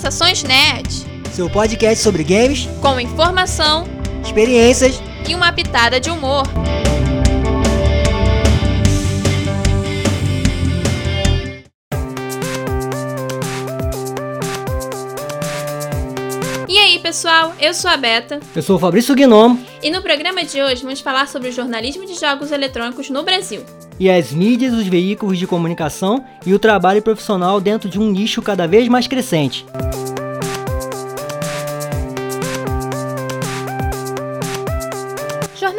Sensações Nerd, Seu podcast sobre games, com informação experiências. e uma pitada de humor. E aí, pessoal? Eu sou a Beta Eu sou o Fabrício Gnomo e no programa de hoje vamos falar sobre o jornalismo de jogos eletrônicos no Brasil. e as mídias, os veículos de comunicação e o trabalho profissional dentro de um nicho cada vez mais crescente.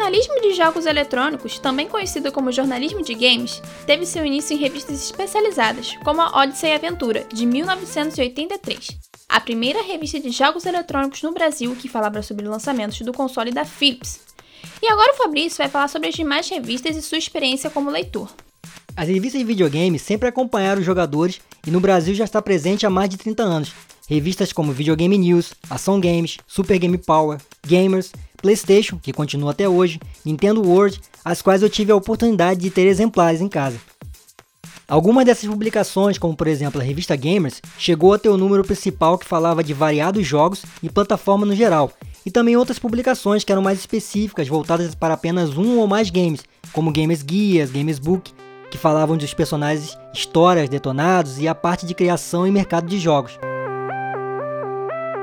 Jornalismo de jogos eletrônicos, também conhecido como jornalismo de games, teve seu início em revistas especializadas, como a Odyssey Aventura, de 1983, a primeira revista de jogos eletrônicos no Brasil que falava sobre lançamentos do console da Philips. E agora o Fabrício vai falar sobre as demais revistas e sua experiência como leitor. As revistas de videogame sempre acompanharam os jogadores e no Brasil já está presente há mais de 30 anos. Revistas como Videogame News, Ação Games, Super Game Power, Gamers, PlayStation, que continua até hoje, Nintendo World, as quais eu tive a oportunidade de ter exemplares em casa. Algumas dessas publicações, como por exemplo a revista Gamers, chegou a ter o número principal que falava de variados jogos e plataforma no geral, e também outras publicações que eram mais específicas, voltadas para apenas um ou mais games, como Gamers Guias, Gamers Book, que falavam dos personagens, histórias, detonados e a parte de criação e mercado de jogos.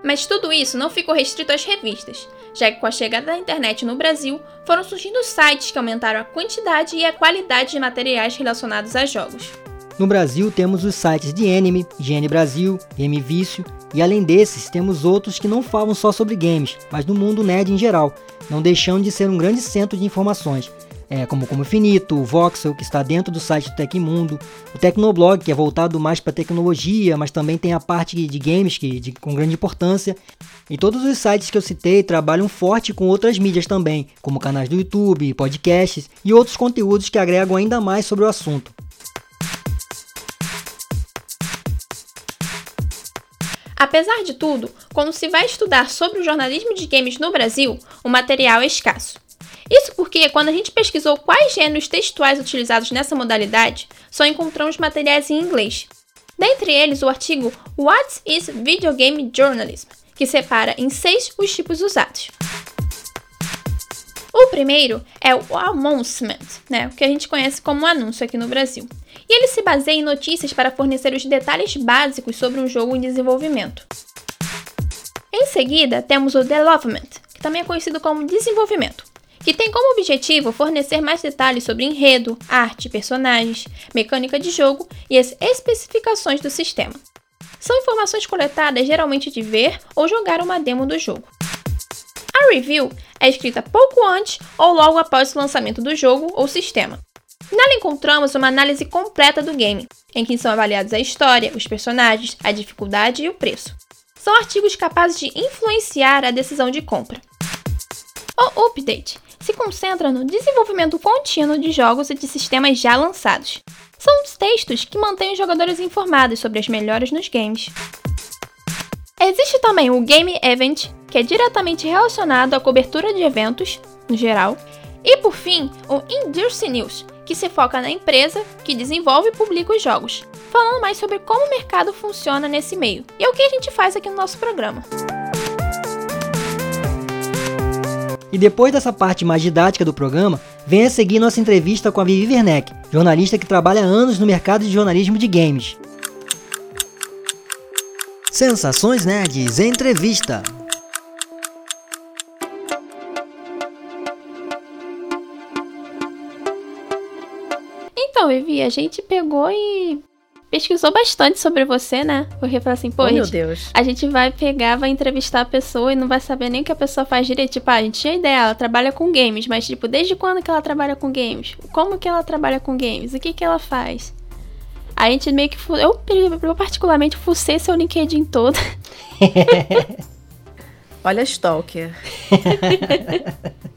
Mas tudo isso não ficou restrito às revistas, já que com a chegada da internet no Brasil, foram surgindo sites que aumentaram a quantidade e a qualidade de materiais relacionados a jogos. No Brasil temos os sites de Anime, GN Brasil, Game Vício, e além desses temos outros que não falam só sobre games, mas do mundo nerd em geral, não deixando de ser um grande centro de informações, é, como Como Finito, o Voxel, que está dentro do site do Tecmundo, o Tecnoblog, que é voltado mais para tecnologia, mas também tem a parte de games que, de, com grande importância. E todos os sites que eu citei trabalham forte com outras mídias também, como canais do YouTube, podcasts e outros conteúdos que agregam ainda mais sobre o assunto. Apesar de tudo, quando se vai estudar sobre o jornalismo de games no Brasil, o material é escasso. Porque, quando a gente pesquisou quais gêneros textuais utilizados nessa modalidade, só encontramos materiais em inglês. Dentre eles, o artigo What is Video Game Journalism, que separa em seis os tipos usados. O primeiro é o announcement, né, o que a gente conhece como anúncio aqui no Brasil. E ele se baseia em notícias para fornecer os detalhes básicos sobre um jogo em desenvolvimento. Em seguida, temos o development, que também é conhecido como desenvolvimento, que tem como objetivo fornecer mais detalhes sobre enredo, arte, personagens, mecânica de jogo e as especificações do sistema. São informações coletadas geralmente de ver ou jogar uma demo do jogo. A review é escrita pouco antes ou logo após o lançamento do jogo ou sistema. Nela encontramos uma análise completa do game, em que são avaliados a história, os personagens, a dificuldade e o preço. São artigos capazes de influenciar a decisão de compra. O update se concentra no desenvolvimento contínuo de jogos e de sistemas já lançados. São os textos que mantêm os jogadores informados sobre as melhores nos games. Existe também o Game Event, que é diretamente relacionado à cobertura de eventos, no geral, e por fim, o Industry News, que se foca na empresa que desenvolve e publica os jogos, falando mais sobre como o mercado funciona nesse meio. E é o que a gente faz aqui no nosso programa. E depois dessa parte mais didática do programa, venha seguir nossa entrevista com a Vivi Werneck, jornalista que trabalha há anos no mercado de jornalismo de games. Sensações Nerds Entrevista. Então, Vivi, a gente pegou e pesquisou bastante sobre você, né? Porque falou assim, pô, Oh, a, gente, a gente vai pegar, vai entrevistar a pessoa e não vai saber nem o que a pessoa faz direito. Tipo, ah, a gente tinha ideia, ela trabalha com games, mas tipo, desde quando que ela trabalha com games? Como que ela trabalha com games? O que que ela faz? A gente meio que. Eu, eu particularmente, fucei seu LinkedIn todo. Olha Stalker.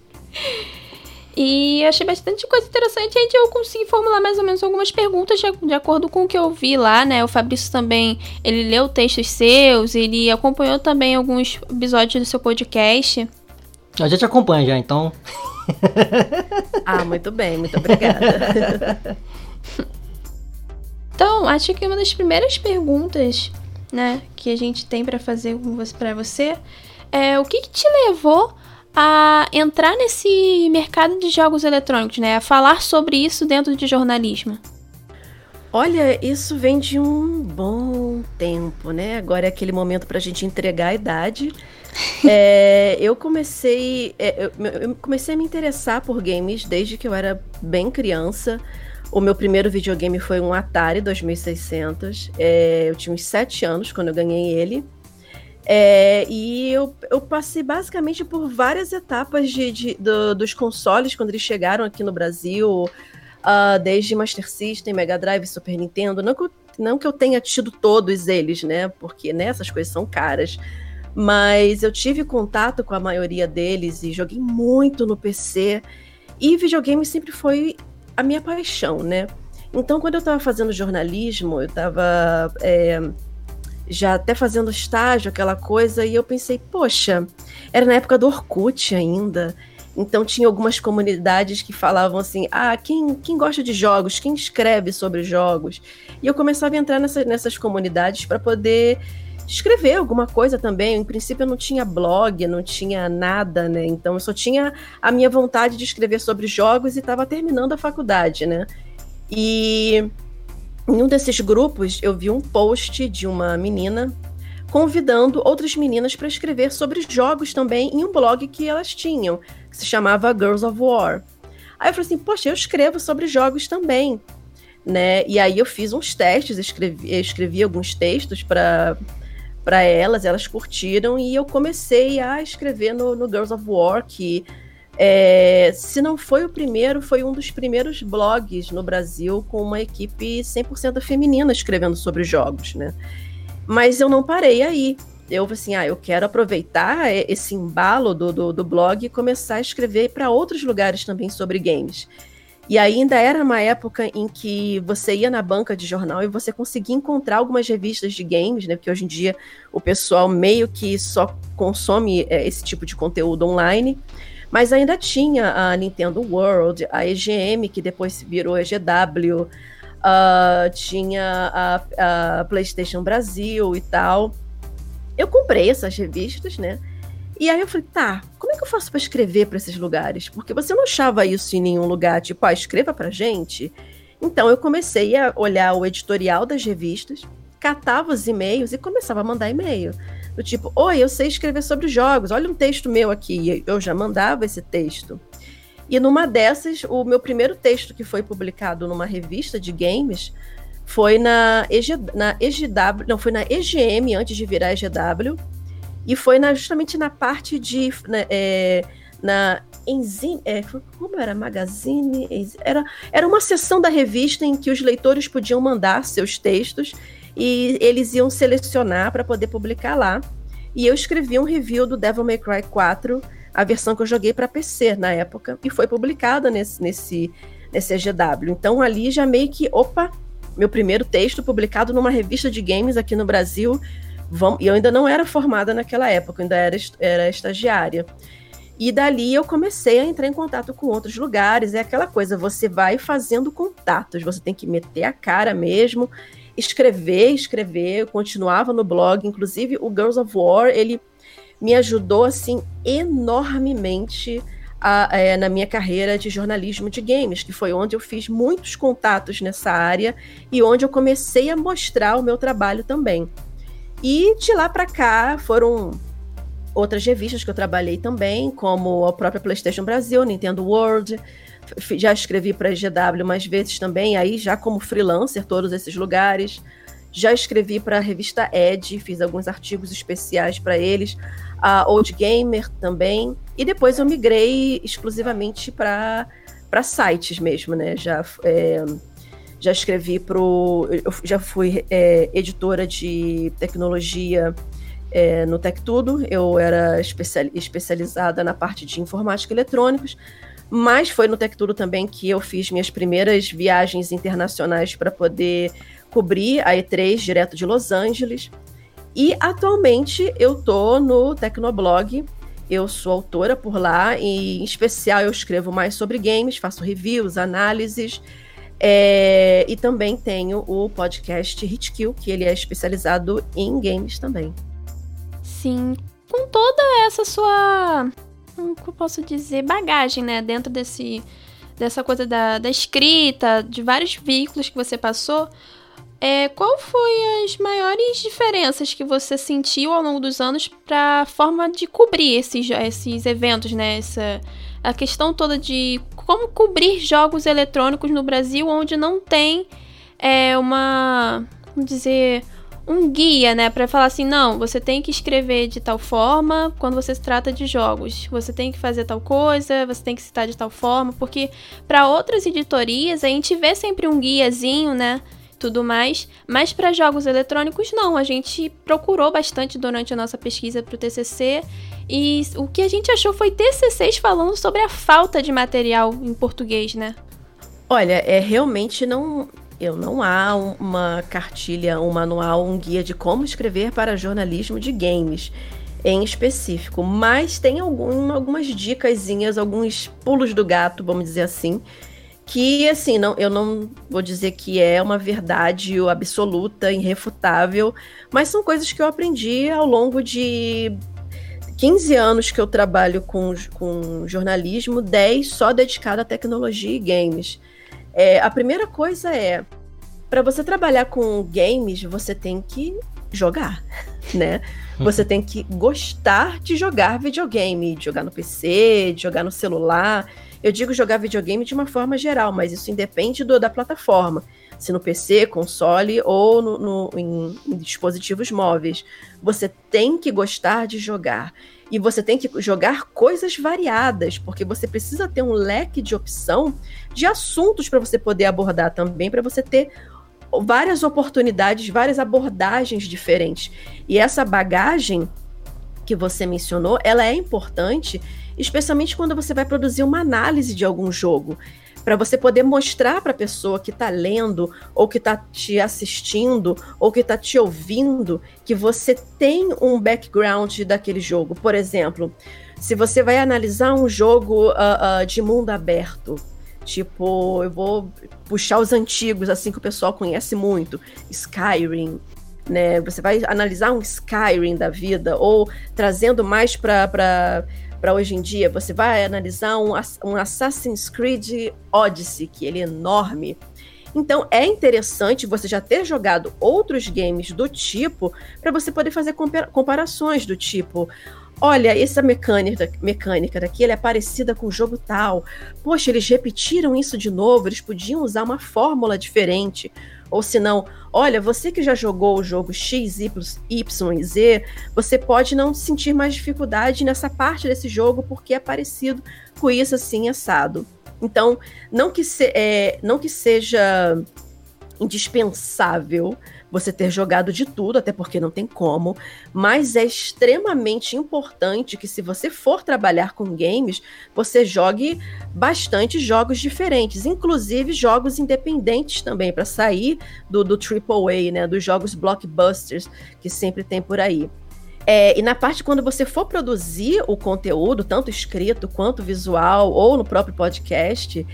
E eu achei bastante coisa interessante. Aí eu consegui formular mais ou menos algumas perguntas de, de acordo com o que eu vi lá, né? O Fabrício também, ele leu textos seus, ele acompanhou também alguns episódios do seu podcast. Eu já te acompanho já, então. Ah, muito bem, muito obrigada. Então, acho que uma das primeiras perguntas né, que a gente tem para fazer para você, é o que, que te levou a entrar nesse mercado de jogos eletrônicos, né, a falar sobre isso dentro de jornalismo? Olha, isso vem de um bom tempo, né? Agora é aquele momento para a gente entregar a idade. é, eu comecei, é, eu, eu comecei a me interessar por games desde que eu era bem criança. O meu primeiro videogame foi um Atari 2600. É, eu tinha uns 7 anos quando eu ganhei ele. É, e eu, eu, passei basicamente por várias etapas de, de do, dos consoles quando eles chegaram aqui no Brasil, uh, desde Master System, Mega Drive, Super Nintendo. Não que, eu, não que eu tenha tido todos eles, né? Porque né, essas coisas são caras. Mas eu tive contato com a maioria deles e joguei muito no PC. E videogame sempre foi a minha paixão, né? Então, quando eu estava fazendo jornalismo, eu estava é, já até fazendo estágio, aquela coisa, e eu pensei, poxa, era na época do Orkut ainda. Então tinha algumas comunidades que falavam assim: ah, quem, quem gosta de jogos, quem escreve sobre jogos? E eu começava a entrar nessa, nessas comunidades para poder escrever alguma coisa também. Em princípio, eu não tinha blog, não tinha nada, né? Então, eu só tinha a minha vontade de escrever sobre jogos e estava terminando a faculdade, né? E em um desses grupos, eu vi um post de uma menina convidando outras meninas para escrever sobre jogos também em um blog que elas tinham, que se chamava Girls of War. Aí eu falei assim, poxa, eu escrevo sobre jogos também, né? E aí eu fiz uns testes, escrevi, escrevi alguns textos para para elas, elas curtiram e eu comecei a escrever no, no Girls of War, que é, se não foi o primeiro, foi um dos primeiros blogs no Brasil com uma equipe 100% feminina escrevendo sobre jogos, né? Mas eu não parei aí. Eu assim, ah, eu quero aproveitar esse embalo do, do, do blog e começar a escrever para outros lugares também sobre games. E ainda era uma época em que você ia na banca de jornal e você conseguia encontrar algumas revistas de games, né? Porque hoje em dia o pessoal meio que só consome é, esse tipo de conteúdo online. Mas ainda tinha a Nintendo World, a EGM, que depois virou EGW, uh, tinha a, a PlayStation Brasil e tal. Eu comprei essas revistas, né? E aí eu falei, tá, como é que eu faço para escrever para esses lugares? Porque você não achava isso em nenhum lugar, tipo, ah, escreva pra gente. Então eu comecei a olhar o editorial das revistas, catava os e-mails e começava a mandar e-mail. Do tipo, oi, eu sei escrever sobre jogos, olha um texto meu aqui. Eu já mandava esse texto. E numa dessas, o meu primeiro texto que foi publicado numa revista de games foi na, EG, na EGW, não, foi na EGM antes de virar EGW e foi na, justamente na parte de. Né, é, na Enzine, é, como era? Magazine? Era, era uma seção da revista em que os leitores podiam mandar seus textos e eles iam selecionar para poder publicar lá. E eu escrevi um review do Devil May Cry 4, a versão que eu joguei para PC na época, e foi publicada nesse, nesse, nesse EGW. Então ali já meio que, opa, meu primeiro texto publicado numa revista de games aqui no Brasil e eu ainda não era formada naquela época, ainda era, era estagiária. E dali eu comecei a entrar em contato com outros lugares. É aquela coisa, você vai fazendo contatos, você tem que meter a cara mesmo, escrever, escrever. Eu continuava no blog, inclusive o Girls of War, ele me ajudou assim enormemente a, é, na minha carreira de jornalismo de games, que foi onde eu fiz muitos contatos nessa área e onde eu comecei a mostrar o meu trabalho também. E de lá para cá foram outras revistas que eu trabalhei também, como a própria PlayStation Brasil, Nintendo World. Já escrevi para a GW mais vezes também, aí já como freelancer, todos esses lugares. Já escrevi para a revista Edge, fiz alguns artigos especiais para eles, a Old Gamer também. E depois eu migrei exclusivamente para sites mesmo, né? Já é, já escrevi pro. Eu já fui é, editora de tecnologia é, no Tech Tudo. Eu era especial, especializada na parte de informática e eletrônicos. Mas foi no Tech Tudo também que eu fiz minhas primeiras viagens internacionais para poder cobrir a E3 direto de Los Angeles. E atualmente eu tô no Tecnoblog. Eu sou autora por lá e em especial eu escrevo mais sobre games, faço reviews, análises É, e também tenho o podcast Hitkill, que ele é especializado em games também. Sim, com toda essa sua, como eu posso dizer, bagagem, né, dentro desse dessa coisa da, da escrita, de vários veículos que você passou, é, qual foi as maiores diferenças que você sentiu ao longo dos anos para a forma de cobrir esses, esses eventos, né? Essa, a questão toda de como cobrir jogos eletrônicos no Brasil onde não tem é, uma, vamos dizer, um guia, né, para falar assim, não, você tem que escrever de tal forma quando você se trata de jogos. Você tem que fazer tal coisa, você tem que citar de tal forma, porque para outras editorias a gente vê sempre um guiazinho, né, tudo mais, mas para jogos eletrônicos não. A gente procurou bastante durante a nossa pesquisa para o TCC e o que a gente achou foi TCCs falando sobre a falta de material em português, né? Olha, é realmente não eu não há uma cartilha, um manual, um guia de como escrever para jornalismo de games em específico, mas tem algum, algumas dicasinhas, alguns pulos do gato, vamos dizer assim, que assim, não, eu não vou dizer que é uma verdade absoluta, irrefutável, mas são coisas que eu aprendi ao longo de 15 anos que eu trabalho com, com jornalismo, 10 só dedicado à tecnologia e games. É, a primeira coisa é, para você trabalhar com games, você tem que jogar, né? Você tem que gostar de jogar videogame, de jogar no PC, de jogar no celular. Eu digo jogar videogame de uma forma geral, mas isso independe do, da plataforma. Se no PC, console ou no, no em, em dispositivos móveis. Você tem que gostar de jogar. E você tem que jogar coisas variadas, porque você precisa ter um leque de opção de assuntos para você poder abordar também, para você ter várias oportunidades, várias abordagens diferentes. E essa bagagem que você mencionou, ela é importante, especialmente quando você vai produzir uma análise de algum jogo para você poder mostrar para a pessoa que está lendo, ou que está te assistindo, ou que está te ouvindo, que você tem um background daquele jogo. Por exemplo, se você vai analisar um jogo uh, uh, de mundo aberto, tipo, eu vou puxar os antigos, assim, que o pessoal conhece muito, Skyrim, né? Você vai analisar um Skyrim da vida, ou trazendo mais para para hoje em dia, você vai analisar um, um Assassin's Creed Odyssey, que ele é enorme. Então é interessante você já ter jogado outros games do tipo para você poder fazer comparações do tipo. Olha, essa mecânica, mecânica daqui é parecida com o jogo tal. Poxa, eles repetiram isso de novo, eles podiam usar uma fórmula diferente. Ou se não, olha, você que já jogou o jogo X, Y, e Z, você pode não sentir mais dificuldade nessa parte desse jogo porque é parecido com isso assim assado. Então, não que, se, é, não que seja indispensável você ter jogado de tudo, até porque não tem como, mas é extremamente importante que se você for trabalhar com games, você jogue bastante jogos diferentes, inclusive jogos independentes também, para sair do, do AAA, né, dos jogos blockbusters que sempre tem por aí. É, e na parte quando você for produzir o conteúdo, tanto escrito quanto visual, ou no próprio podcast,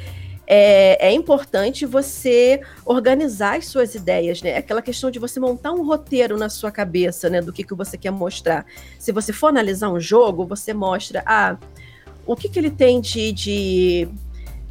é, é, importante você organizar as suas ideias, né? Aquela questão de você montar um roteiro na sua cabeça, né? Do que, que você quer mostrar. Se você for analisar um jogo, você mostra, ah, o que, que ele tem de, de,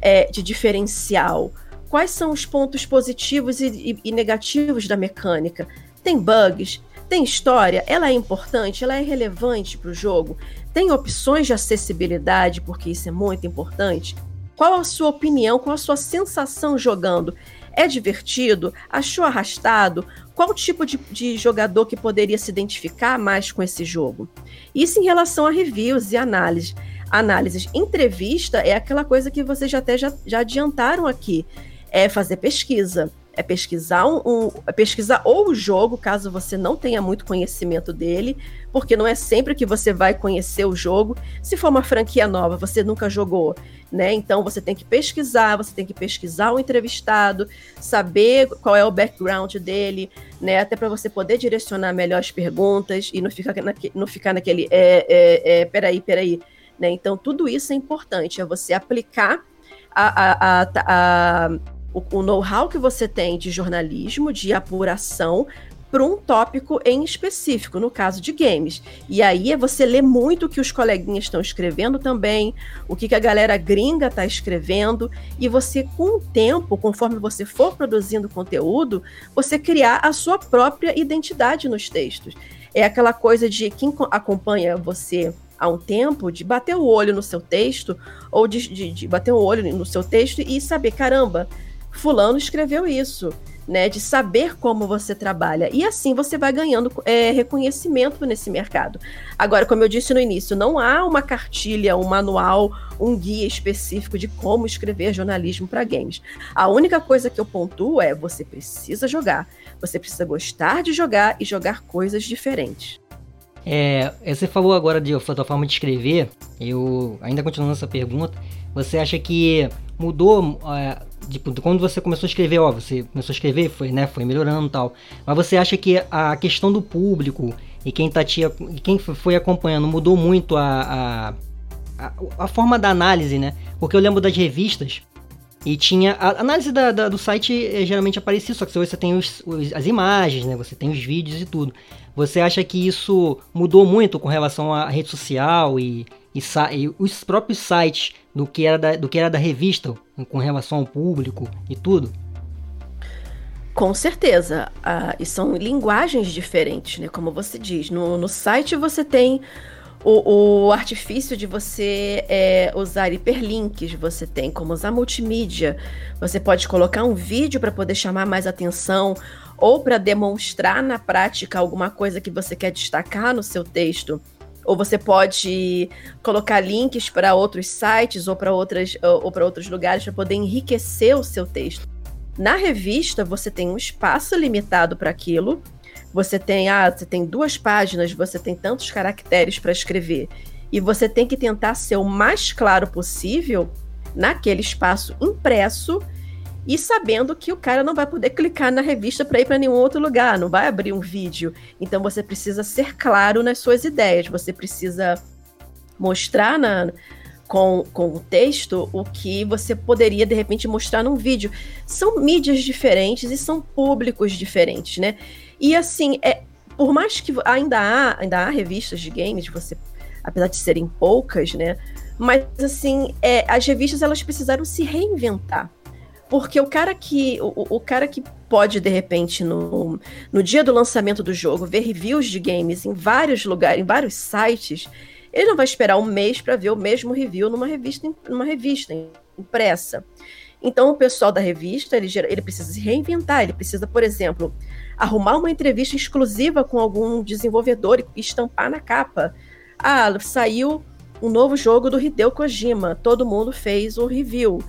é, de diferencial? Quais são os pontos positivos e, e, e negativos da mecânica? Tem bugs? Tem história? Ela é importante? Ela é relevante para o jogo? Tem opções de acessibilidade, porque isso é muito importante? Qual a sua opinião? Qual a sua sensação jogando? É divertido? Achou arrastado? Qual tipo de, de, jogador que poderia se identificar mais com esse jogo? Isso em relação a reviews e análises. Análises. Entrevista é aquela coisa que vocês já até já, já adiantaram aqui. É fazer pesquisa é pesquisar um, um é pesquisar ou o jogo, caso você não tenha muito conhecimento dele, porque não é sempre que você vai conhecer o jogo. Se for uma franquia nova, você nunca jogou, né? Então você tem que pesquisar, você tem que pesquisar o entrevistado, saber qual é o background dele, né? Até para você poder direcionar melhor as perguntas e não ficar, naque, não ficar naquele é, é, é, peraí, peraí. Né? Então, tudo isso é importante, é você aplicar a, a, a, a o, o know-how que você tem de jornalismo, de apuração, para um tópico em específico, no caso de games. E aí é você ler muito o que os coleguinhas estão escrevendo também, o que, que a galera gringa está escrevendo, e você, com o tempo, conforme você for produzindo conteúdo, você criar a sua própria identidade nos textos. É aquela coisa de quem acompanha você há um tempo, de bater o olho no seu texto, ou de, de, de bater o olho no seu texto e saber, caramba, fulano escreveu isso né, de saber como você trabalha. E assim você vai ganhando é, reconhecimento nesse mercado. Agora, como eu disse no início, não há uma cartilha, um manual, um guia específico de como escrever jornalismo para games. A única coisa que eu pontuo é você precisa jogar, você precisa gostar de jogar e jogar coisas diferentes. É, você falou agora de, da forma de escrever, eu ainda continuando essa pergunta, você acha que mudou é, tipo, quando você começou a escrever, ó, você começou a escrever, foi, né, foi melhorando tal. Mas você acha que a questão do público e quem tá te, quem foi acompanhando mudou muito a, a, a, forma da análise, né? Porque eu lembro das revistas e tinha a análise da, da, do site é, geralmente aparecia, só que você tem os, os, as imagens, né? Você tem os vídeos e tudo. Você acha que isso mudou muito com relação à rede social e, e, e os próprios sites do que era da, do que era da revista com relação ao público e tudo? Com certeza. Ah, e são linguagens diferentes, né? Como você diz. No, no site você tem o, o artifício de você é, usar hiperlinks, você tem como usar multimídia, você pode colocar um vídeo para poder chamar mais atenção ou para demonstrar na prática alguma coisa que você quer destacar no seu texto ou você pode colocar links para outros sites ou para outras ou para outros lugares para poder enriquecer o seu texto. Na revista você tem um espaço limitado para aquilo. Você tem ah, você tem duas páginas, você tem tantos caracteres para escrever e você tem que tentar ser o mais claro possível naquele espaço impresso e sabendo que o cara não vai poder clicar na revista para ir para nenhum outro lugar, não vai abrir um vídeo. Então você precisa ser claro nas suas ideias, você precisa mostrar na, com, com o texto o que você poderia de repente mostrar num vídeo. São mídias diferentes e são públicos diferentes, né? E assim, é, por mais que ainda há, ainda há revistas de games, você, apesar de serem poucas, né? Mas assim, é, as revistas elas precisaram se reinventar. Porque o cara que o, o cara que pode, de repente, no, no dia do lançamento do jogo, ver reviews de games em vários lugares, em vários sites, ele não vai esperar um mês para ver o mesmo review numa revista, numa revista impressa. Então, o pessoal da revista, ele, ele precisa se reinventar, ele precisa, por exemplo, arrumar uma entrevista exclusiva com algum desenvolvedor e estampar na capa. Ah, saiu um novo jogo do Hideo Kojima, todo mundo fez um review.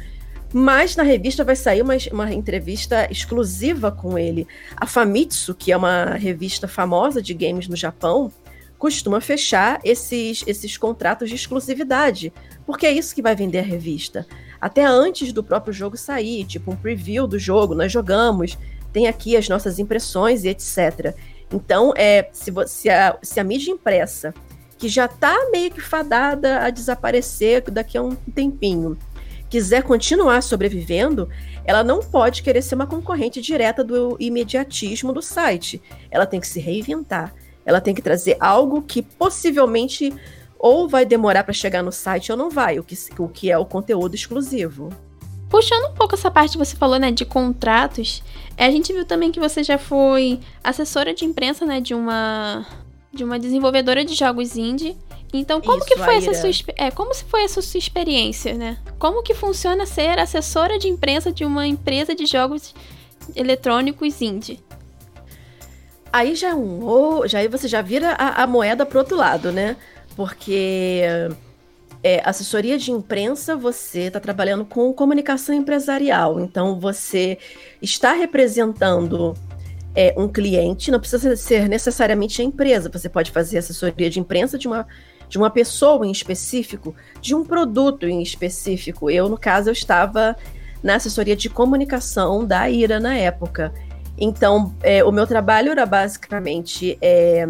Mas na revista vai sair uma, uma entrevista exclusiva com ele. A Famitsu, que é uma revista famosa de games no Japão, costuma fechar esses, esses contratos de exclusividade, porque é isso que vai vender a revista. Até antes do próprio jogo sair, tipo um preview do jogo, nós jogamos, tem aqui as nossas impressões e etc. Então, é, se, se, a, se a mídia impressa, que já está meio que fadada a desaparecer daqui a um tempinho, quiser continuar sobrevivendo, ela não pode querer ser uma concorrente direta do imediatismo do site. Ela tem que se reinventar. Ela tem que trazer algo que possivelmente ou vai demorar para chegar no site ou não vai, o que, o que é o conteúdo exclusivo. Puxando um pouco essa parte que você falou, né, de contratos, a gente viu também que você já foi assessora de imprensa, né, de uma de uma desenvolvedora de jogos indie então, como Isso, que foi essa sua, é, como foi essa sua experiência, né? Como que funciona ser assessora de imprensa de uma empresa de jogos eletrônicos indie? Aí já é um, já aí você já vira a, a moeda pro outro lado, né? Porque é, assessoria de imprensa, você está trabalhando com comunicação empresarial. Então, você está representando é, um cliente, não precisa ser necessariamente a empresa. Você pode fazer assessoria de imprensa de uma de uma pessoa em específico, de um produto em específico. Eu, no caso, eu estava na assessoria de comunicação da IRA na época. Então, é, o meu trabalho era basicamente é,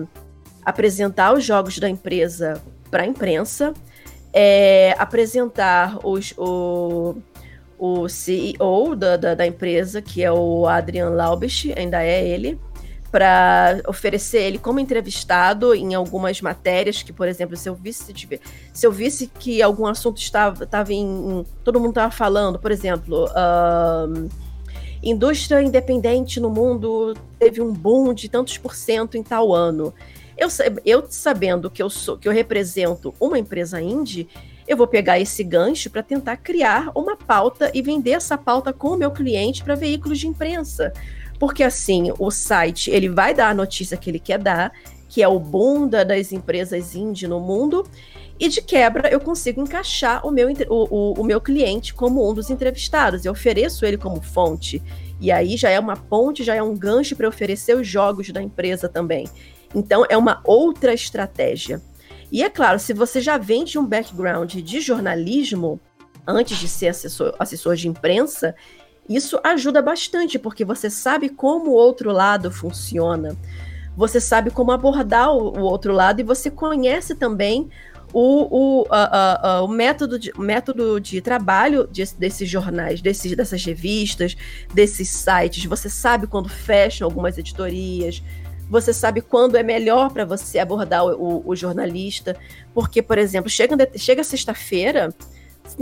apresentar os jogos da empresa para a imprensa, é, apresentar os, o, o CEO da, da, da empresa, que é o Adrian Laubich, ainda é ele, para oferecer ele como entrevistado em algumas matérias que, por exemplo, se eu visse se eu visse que algum assunto estava, estava em, em todo mundo estava falando, por exemplo, uh, indústria independente no mundo teve um boom de tantos por cento em tal ano. Eu, eu sabendo que eu sou que eu represento uma empresa indie, eu vou pegar esse gancho para tentar criar uma pauta e vender essa pauta com o meu cliente para veículos de imprensa. Porque assim, o site, ele vai dar a notícia que ele quer dar, que é o boom das empresas indie no mundo, e de quebra eu consigo encaixar o meu, o, o, o meu cliente como um dos entrevistados. Eu ofereço ele como fonte. E aí já é uma ponte, já é um gancho para oferecer os jogos da empresa também. Então é uma outra estratégia. E é claro, se você já vem de um background de jornalismo, antes de ser assessor, assessor de imprensa, isso ajuda bastante, porque você sabe como o outro lado funciona. Você sabe como abordar o, o outro lado e você conhece também o, o, o, método, de, método de trabalho de, desses jornais, desses, dessas revistas, desses sites. Você sabe quando fecham algumas editorias, você sabe quando é melhor para você abordar o, o, jornalista. Porque, por exemplo, chega, chega sexta-feira,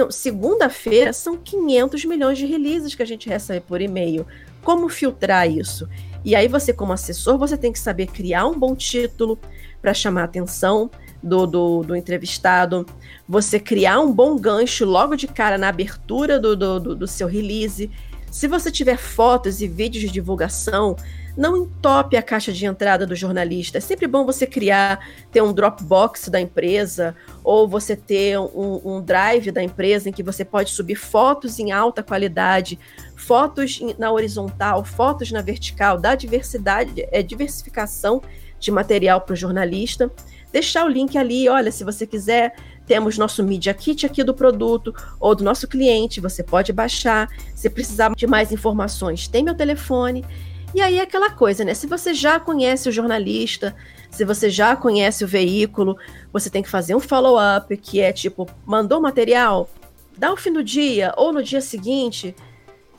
segunda-feira são 500 milhões de releases que a gente recebe por e-mail. Como filtrar isso? E aí você, como assessor, você tem que saber criar um bom título para chamar a atenção do, do, do, entrevistado, você criar um bom gancho logo de cara na abertura do, do, do seu release. Se você tiver fotos e vídeos de divulgação, não entope a caixa de entrada do jornalista. É sempre bom você criar, ter um Dropbox da empresa, ou você ter um, um drive da empresa em que você pode subir fotos em alta qualidade, fotos na horizontal, fotos na vertical, dar diversidade, é, diversificação de material para o jornalista. Deixar o link ali, olha, se você quiser temos nosso Media Kit aqui do produto ou do nosso cliente, você pode baixar. Se precisar de mais informações, tem meu telefone. E aí é aquela coisa, né? Se você já conhece o jornalista, se você já conhece o veículo, você tem que fazer um follow-up, que é tipo, mandou material, dá o fim do dia ou no dia seguinte,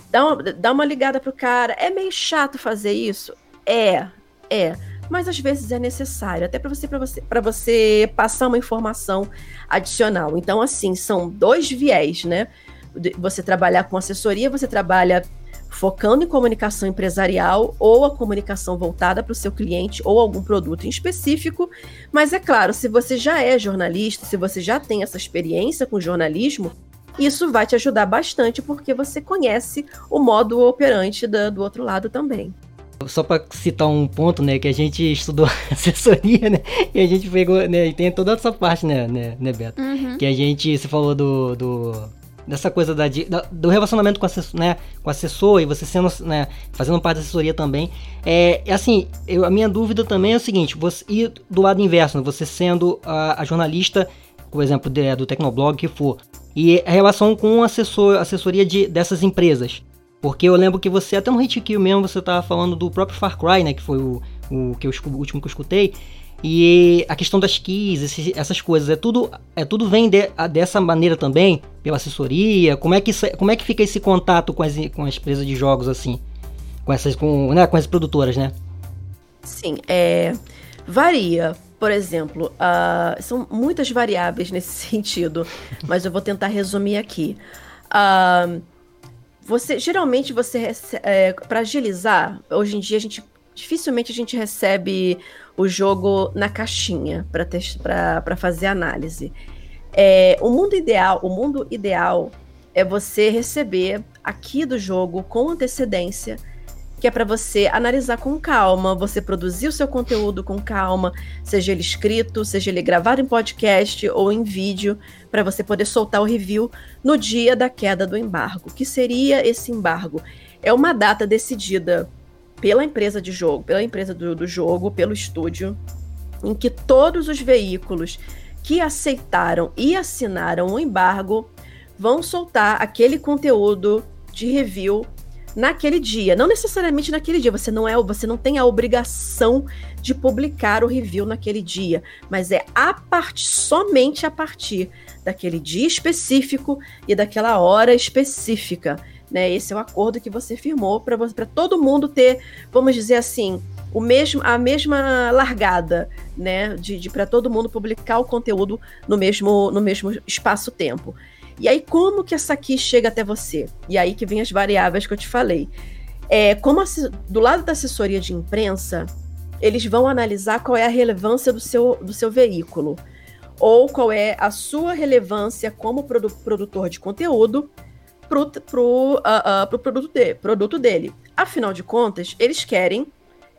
dá uma, dá uma ligada pro cara. É meio chato fazer isso? É, é. Mas às vezes é necessário, até para você, você, você passar uma informação adicional. Então, assim, são dois viés, né? Você trabalhar com assessoria, você trabalha focando em comunicação empresarial ou a comunicação voltada para o seu cliente ou algum produto em específico. Mas é claro, se você já é jornalista, se você já tem essa experiência com jornalismo, isso vai te ajudar bastante porque você conhece o modo operante da, do outro lado também. Só para citar um ponto, né, que a gente estudou assessoria, né, e a gente pegou, né, e tem toda essa parte, né, né, né Beto, uhum. que a gente, você falou do, do dessa coisa da, da, do relacionamento com, assessor, né, com assessor e você sendo, né, fazendo parte da assessoria também. É, é assim, eu, a minha dúvida também é o seguinte, você, e do lado inverso, né, você sendo a, a jornalista, por exemplo, de, do Tecnoblog que for, e a relação com assessor, assessoria de, dessas empresas. Porque eu lembro que você, até no Hit Kill mesmo, você estava falando do próprio Far Cry, né, que foi o, o, que eu, o último que eu escutei, e a questão das keys, essas coisas, é tudo, é tudo vem de, dessa maneira também, pela assessoria. Como é que, como é que fica esse contato com as, com as empresas de jogos assim? Com essas, com, né, com as produtoras, né? Sim, é, varia. Por exemplo, uh, são muitas variáveis nesse sentido, mas eu vou tentar resumir aqui. Uh, você geralmente você é, para agilizar, hoje em dia a gente dificilmente a gente recebe o jogo na caixinha para fazer análise. É, o mundo ideal, o mundo ideal é você receber aqui do jogo com antecedência, que é para você analisar com calma, você produzir o seu conteúdo com calma, seja ele escrito, seja ele gravado em podcast ou em vídeo, para você poder soltar o review no dia da queda do embargo. O que seria esse embargo? É uma data decidida pela empresa de jogo, pela empresa do, do jogo, pelo estúdio, em que todos os veículos que aceitaram e assinaram o embargo vão soltar aquele conteúdo de review naquele dia, não necessariamente naquele dia, você não é, você não tem a obrigação de publicar o review naquele dia, mas é a partir somente a partir daquele dia específico e daquela hora específica, né? Esse é o acordo que você firmou para para todo mundo ter, vamos dizer assim, o mesmo a mesma largada, né, de, de para todo mundo publicar o conteúdo no mesmo no mesmo espaço-tempo. E aí, como que essa aqui chega até você? E aí que vem as variáveis que eu te falei. É, como a, do lado da assessoria de imprensa, eles vão analisar qual é a relevância do seu, do seu veículo, ou qual é a sua relevância como produ produtor de conteúdo para o pro, uh, uh, pro produto, de, produto dele. Afinal de contas, eles querem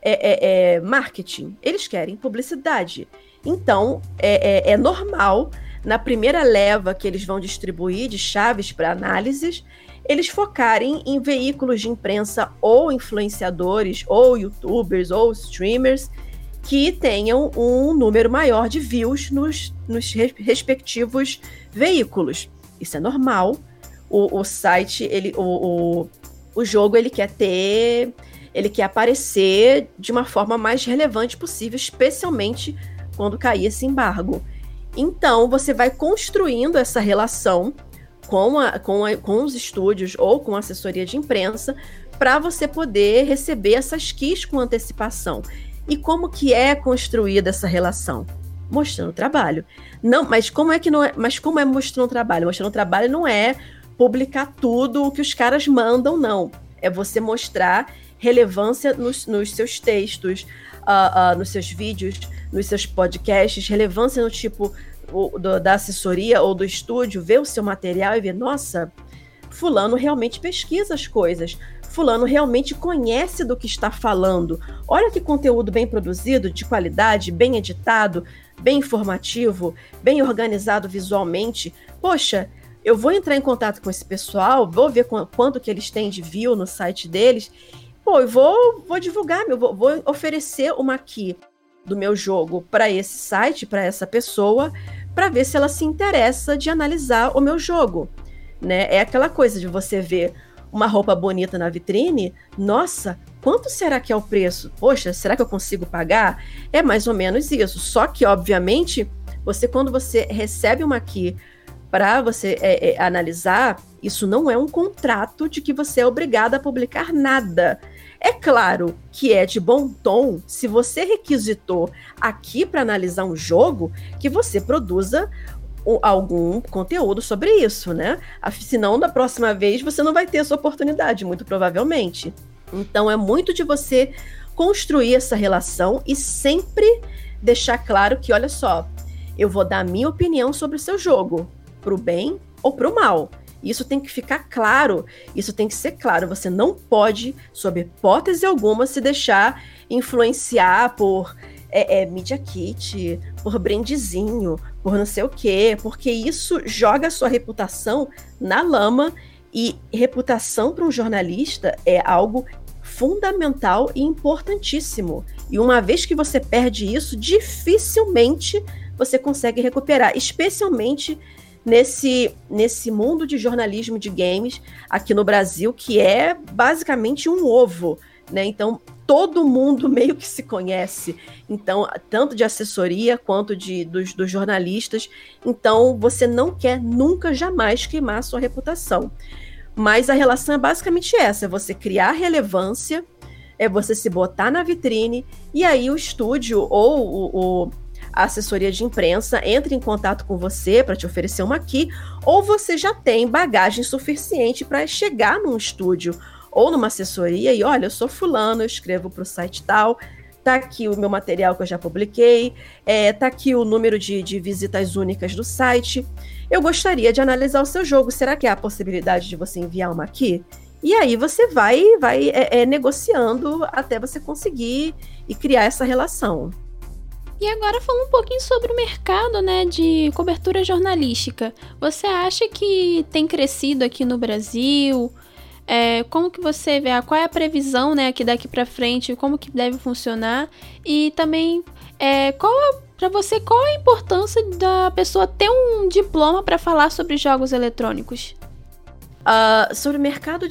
é, é, é marketing, eles querem publicidade. Então, é, é, é normal na primeira leva que eles vão distribuir de chaves para análises, eles focarem em veículos de imprensa ou influenciadores, ou youtubers, ou streamers que tenham um número maior de views nos, nos respectivos veículos. Isso é normal. O, o site, ele, o, o, o jogo, ele quer ter, ele quer aparecer de uma forma mais relevante possível, especialmente quando cair esse embargo. Então, você vai construindo essa relação com, a, com, a, com os estúdios ou com a assessoria de imprensa para você poder receber essas keys com antecipação. E como que é construída essa relação? Mostrando trabalho. Não, mas como é que não é, mas como é mostrando trabalho? Mostrando trabalho não é publicar tudo o que os caras mandam, não. É você mostrar relevância nos, nos seus textos, uh, uh, nos seus vídeos, nos seus podcasts, relevância no tipo o, do, da assessoria ou do estúdio, ver o seu material e ver, nossa, fulano realmente pesquisa as coisas, fulano realmente conhece do que está falando. Olha que conteúdo bem produzido, de qualidade, bem editado, bem informativo, bem organizado visualmente. Poxa, eu vou entrar em contato com esse pessoal, vou ver quanto que eles têm de view no site deles pô, eu vou, vou divulgar, meu, vou, vou oferecer uma key do meu jogo para esse site, para essa pessoa, para ver se ela se interessa de analisar o meu jogo. Né? É aquela coisa de você ver uma roupa bonita na vitrine, nossa, quanto será que é o preço? Poxa, será que eu consigo pagar? É mais ou menos isso. Só que, obviamente, você quando você recebe uma key para você é, é, analisar, isso não é um contrato de que você é obrigado a publicar nada. É claro que é de bom tom se você requisitou aqui para analisar um jogo que você produza algum conteúdo sobre isso, né? Senão, da próxima vez, você não vai ter essa oportunidade, muito provavelmente. Então, é muito de você construir essa relação e sempre deixar claro que, olha só, eu vou dar a minha opinião sobre o seu jogo, pro bem ou pro mal. Isso tem que ficar claro, isso tem que ser claro. Você não pode, sob hipótese alguma, se deixar influenciar por é, é, Media Kit, por brandzinho, por não sei o quê, porque isso joga a sua reputação na lama e reputação para um jornalista é algo fundamental e importantíssimo. E uma vez que você perde isso, dificilmente você consegue recuperar, especialmente nesse, nesse mundo de jornalismo de games aqui no Brasil, que é basicamente um ovo, né? Então, todo mundo meio que se conhece. Então, tanto de assessoria quanto de, dos, dos jornalistas. Então, você não quer nunca, jamais queimar a sua reputação. Mas a relação é basicamente essa: é você criar relevância, é você se botar na vitrine, e aí o estúdio ou o, o a assessoria de imprensa entre em contato com você para te oferecer uma key, ou você já tem bagagem suficiente para chegar num estúdio ou numa assessoria e olha, eu sou fulano, eu escrevo para o site tal, tá aqui o meu material que eu já publiquei, é, tá aqui o número de, de visitas únicas do site. Eu gostaria de analisar o seu jogo. Será que há a possibilidade de você enviar uma aqui? E aí você vai, vai é, é, negociando até você conseguir e criar essa relação. E agora falando um pouquinho sobre o mercado, né, de cobertura jornalística. Você acha que tem crescido aqui no Brasil? É, como que você vê? Qual é a previsão, né, aqui daqui para frente? Como que deve funcionar? E também, é, qual para você qual a importância da pessoa ter um diploma para falar sobre jogos eletrônicos? Uh, sobre o mercado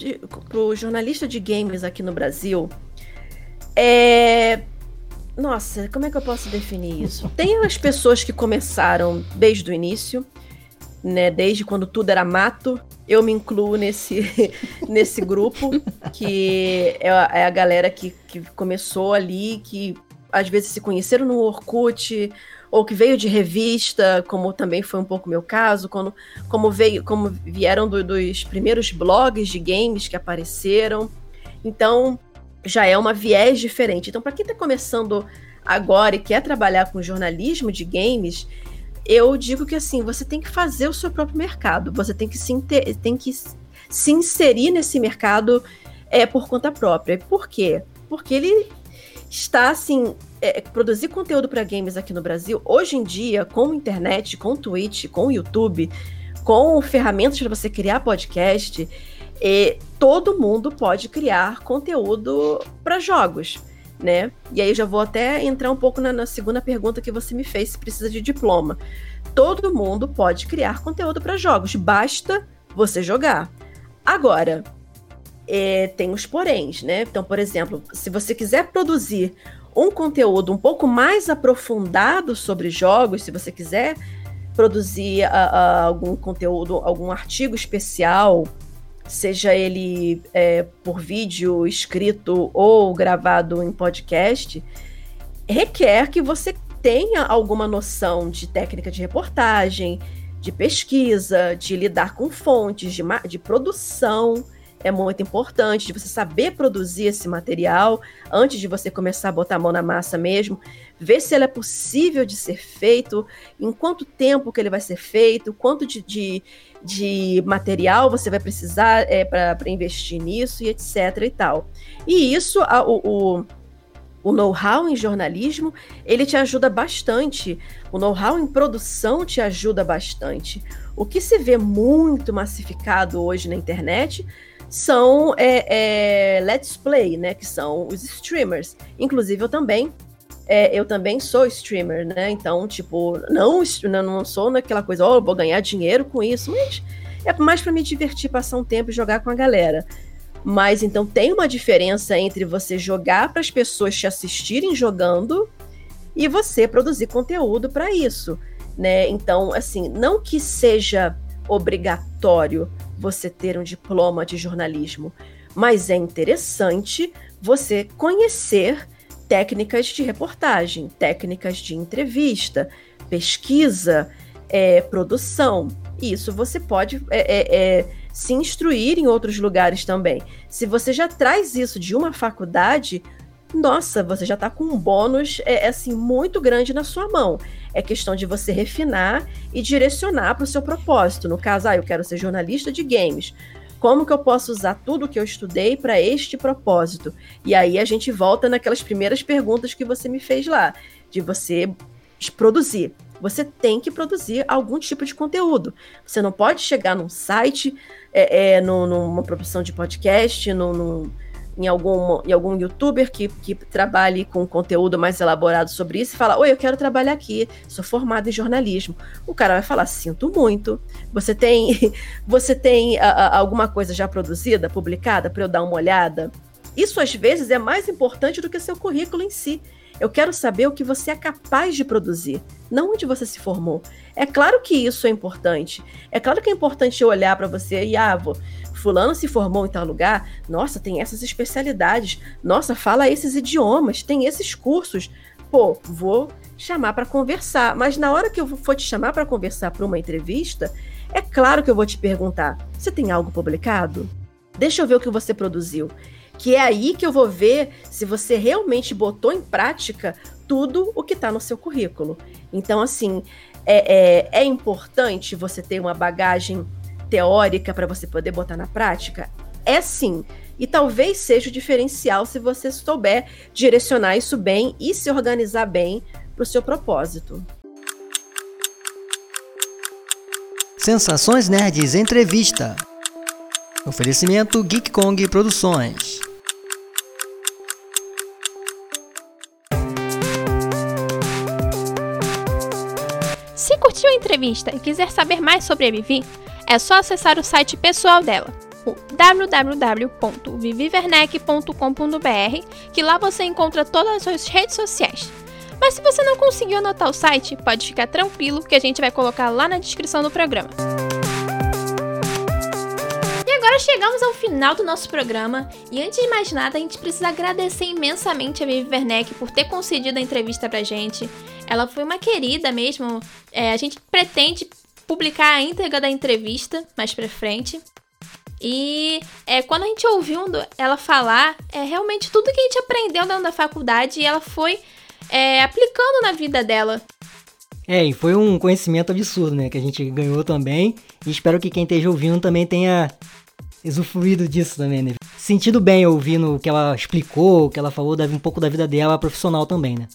para o jornalista de games aqui no Brasil, é. Nossa, como é que eu posso definir isso? Tem as pessoas que começaram desde o início, né? Desde quando tudo era mato. Eu me incluo nesse, nesse grupo, que é a, é a galera que, que começou ali, que às vezes se conheceram no Orkut, ou que veio de revista, como também foi um pouco meu caso, quando, como veio, como vieram do, dos primeiros blogs de games que apareceram. Então, já é uma viés diferente. Então, para quem está começando agora e quer trabalhar com jornalismo de games, eu digo que assim, você tem que fazer o seu próprio mercado, você tem que se, tem que se inserir nesse mercado é, por conta própria. Por quê? Porque ele está assim, é, produzir conteúdo para games aqui no Brasil, hoje em dia, com internet, com Twitch, com YouTube, com ferramentas para você criar podcast, e todo mundo pode criar conteúdo para jogos, né? E aí já vou até entrar um pouco na, na, segunda pergunta que você me fez, se precisa de diploma. Todo mundo pode criar conteúdo para jogos, basta você jogar. Agora, é, tem os poréns, né? Então, por exemplo, se você quiser produzir um conteúdo um pouco mais aprofundado sobre jogos, se você quiser produzir algum conteúdo, algum artigo especial seja ele é, por vídeo, escrito ou gravado em podcast, requer que você tenha alguma noção de técnica de reportagem, de pesquisa, de lidar com fontes, de, de produção. É muito importante, de você saber produzir esse material antes de você começar a botar a mão na massa mesmo, ver se ele é possível de ser feito, em quanto tempo que ele vai ser feito, quanto de, de, de material você vai precisar é, para investir nisso e etc e tal. E isso, a, o, o o know-how em jornalismo, ele te ajuda bastante. O know-how em produção te ajuda bastante. O que se vê muito massificado hoje na internet são é, é, Let's Play, né? Que são os streamers. Inclusive, eu também. É, eu também sou streamer, né? Então, tipo, não, não sou naquela coisa, ó, oh, vou ganhar dinheiro com isso, mas é mais para me divertir, passar um tempo e jogar com a galera. Mas então tem uma diferença entre você jogar para as pessoas te assistirem jogando e você produzir conteúdo para isso, né? Então, assim, não que seja obrigatório você ter um diploma de jornalismo, mas é interessante você conhecer técnicas de reportagem, técnicas de entrevista, pesquisa, é, produção. Isso você pode é, é, é, se instruir em outros lugares também. Se você já traz isso de uma faculdade, nossa, você já está com um bônus é, assim muito grande na sua mão. É questão de você refinar e direcionar para o seu propósito. No caso, ah, eu quero ser jornalista de games. Como que eu posso usar tudo que eu estudei para este propósito? E aí a gente volta naquelas primeiras perguntas que você me fez lá, de você produzir. Você tem que produzir algum tipo de conteúdo. Você não pode chegar num site, é, é, no, numa produção de podcast, no, no em algum, em algum youtuber que, que trabalhe com conteúdo mais elaborado sobre isso e fala: Oi, eu quero trabalhar aqui, sou formado em jornalismo. O cara vai falar: Sinto muito. Você tem, você tem a, a, alguma coisa já produzida, publicada, para eu dar uma olhada? Isso às vezes é mais importante do que seu currículo em si. Eu quero saber o que você é capaz de produzir, não onde você se formou. É claro que isso é importante. É claro que é importante olhar para você e, ah, vou, fulano se formou em tal lugar, nossa, tem essas especialidades, nossa, fala esses idiomas, tem esses cursos. Pô, vou chamar para conversar, mas na hora que eu for te chamar para conversar para uma entrevista, é claro que eu vou te perguntar: você tem algo publicado? Deixa eu ver o que você produziu. Que é aí que eu vou ver se você realmente botou em prática tudo o que está no seu currículo. Então, assim, é, é, é importante você ter uma bagagem teórica para você poder botar na prática? É sim. E talvez seja o diferencial se você souber direcionar isso bem e se organizar bem para o seu propósito. Sensações Nerds Entrevista. Oferecimento Geek Kong Produções. Se curtiu a entrevista e quiser saber mais sobre a Vivi, é só acessar o site pessoal dela www.viviverneck.com.br, que lá você encontra todas as suas redes sociais. Mas se você não conseguiu anotar o site, pode ficar tranquilo que a gente vai colocar lá na descrição do programa. Agora chegamos ao final do nosso programa e antes de mais nada a gente precisa agradecer imensamente a Vivi Werneck por ter concedido a entrevista pra gente. Ela foi uma querida mesmo, é, a gente pretende publicar a íntegra da entrevista mais pra frente. E é, quando a gente ouvindo ela falar, é realmente tudo que a gente aprendeu dentro da faculdade e ela foi é, aplicando na vida dela. É, e foi um conhecimento absurdo, né? Que a gente ganhou também. E espero que quem esteja ouvindo também tenha usufruído disso também, né? Sentido bem ouvindo o que ela explicou, o que ela falou, um pouco da vida dela profissional também, né?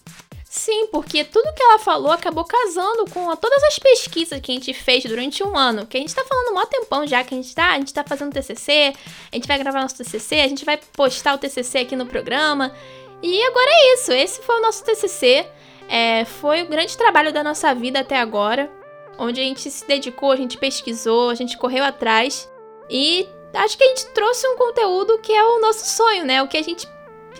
Sim, porque tudo que ela falou acabou casando com todas as pesquisas que a gente fez durante um ano. Que a gente tá falando um tempão já, que a gente tá, a gente tá fazendo TCC, a gente vai gravar nosso TCC, a gente vai postar o TCC aqui no programa. E agora é isso, esse foi o nosso TCC. É, foi o grande trabalho da nossa vida até agora, onde a gente se dedicou, a gente pesquisou, a gente correu atrás e acho que a gente trouxe um conteúdo que é o nosso sonho, né? O que a gente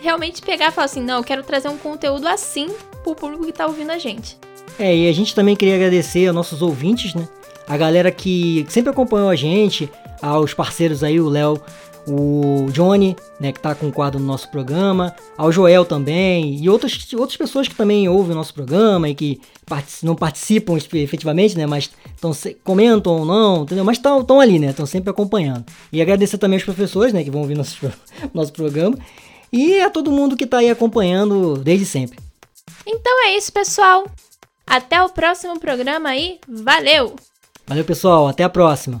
realmente pegar e falar assim, não, eu quero trazer um conteúdo assim pro público que tá ouvindo a gente. É, e a gente também queria agradecer aos nossos ouvintes, né? A galera que sempre acompanhou a gente, aos parceiros aí, o Léo o Johnny, né, que tá com um quadro no nosso programa, ao Joel também, e outras, outras pessoas que também ouvem o nosso programa e que não participam efetivamente, né, mas tão, comentam ou não, entendeu? Mas estão ali, né, estão sempre acompanhando. E agradecer também aos professores, né, que vão ouvir nosso, nosso programa, e a todo mundo que tá aí acompanhando desde sempre. Então é isso, pessoal. Até o próximo programa aí. Valeu! Valeu, pessoal. Até a próxima.